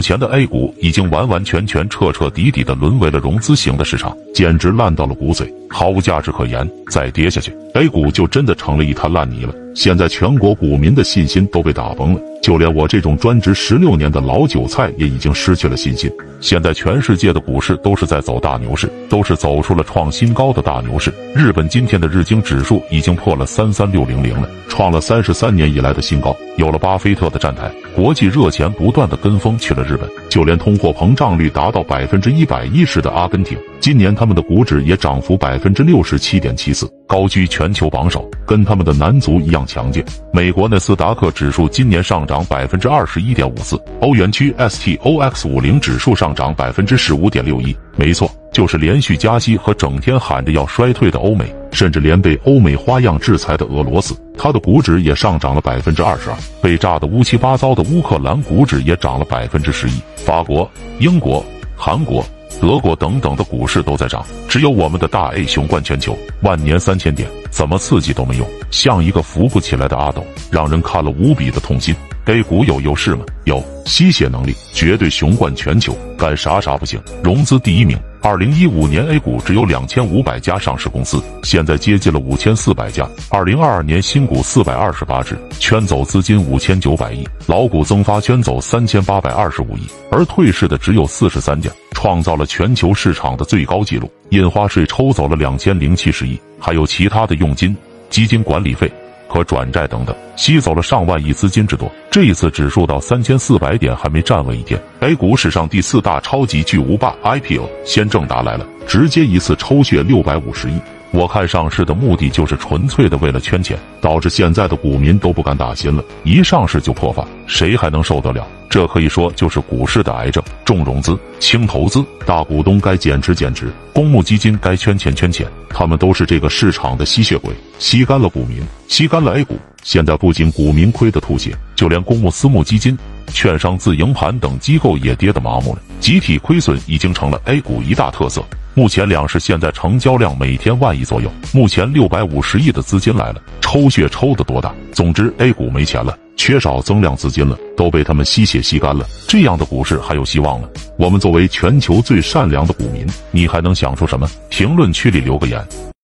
目前的 A 股已经完完全全、彻彻底底的沦为了融资型的市场，简直烂到了骨髓，毫无价值可言。再跌下去，A 股就真的成了一滩烂泥了。现在全国股民的信心都被打崩了，就连我这种专职十六年的老韭菜也已经失去了信心。现在全世界的股市都是在走大牛市，都是走出了创新高的大牛市。日本今天的日经指数已经破了三三六零零了，创了三十三年以来的新高。有了巴菲特的站台，国际热钱不断的跟风去了日本，就连通货膨胀率达到百分之一百一十的阿根廷，今年他们的股指也涨幅百分之六十七点七四，高居全球榜首，跟他们的男足一样强劲。美国纳斯达克指数今年上涨百分之二十一点五四，欧元区 STOX 五零指数上涨百分之十五点六一。没错，就是连续加息和整天喊着要衰退的欧美。甚至连被欧美花样制裁的俄罗斯，它的股指也上涨了百分之二十二；被炸得乌七八糟的乌克兰股指也涨了百分之十一。法国、英国、韩国、德国等等的股市都在涨，只有我们的大 A 雄冠全球，万年三千点，怎么刺激都没用，像一个扶不起来的阿斗，让人看了无比的痛心。A 股有优势吗？有，吸血能力绝对雄冠全球，干啥啥不行，融资第一名。二零一五年 A 股只有两千五百家上市公司，现在接近了五千四百家。二零二二年新股四百二十八只，圈走资金五千九百亿，老股增发圈走三千八百二十五亿，而退市的只有四十三家，创造了全球市场的最高纪录。印花税抽走了两千零七十亿，还有其他的佣金、基金管理费。和转债等等，吸走了上万亿资金之多。这一次指数到三千四百点还没站稳一天，A 股史上第四大超级巨无霸 IPO 先正达来了，直接一次抽血六百五十亿。我看上市的目的就是纯粹的为了圈钱，导致现在的股民都不敢打新了，一上市就破发，谁还能受得了？这可以说就是股市的癌症：重融资、轻投资，大股东该减持减持，公募基金该圈钱圈钱，他们都是这个市场的吸血鬼，吸干了股民，吸干了 A 股。现在不仅股民亏得吐血，就连公募、私募基金、券商、自营盘等机构也跌得麻木了，集体亏损已经成了 A 股一大特色。目前两市现在成交量每天万亿左右，目前六百五十亿的资金来了，抽血抽的多大？总之，A 股没钱了。缺少增量资金了，都被他们吸血吸干了。这样的股市还有希望吗？我们作为全球最善良的股民，你还能想出什么？评论区里留个言。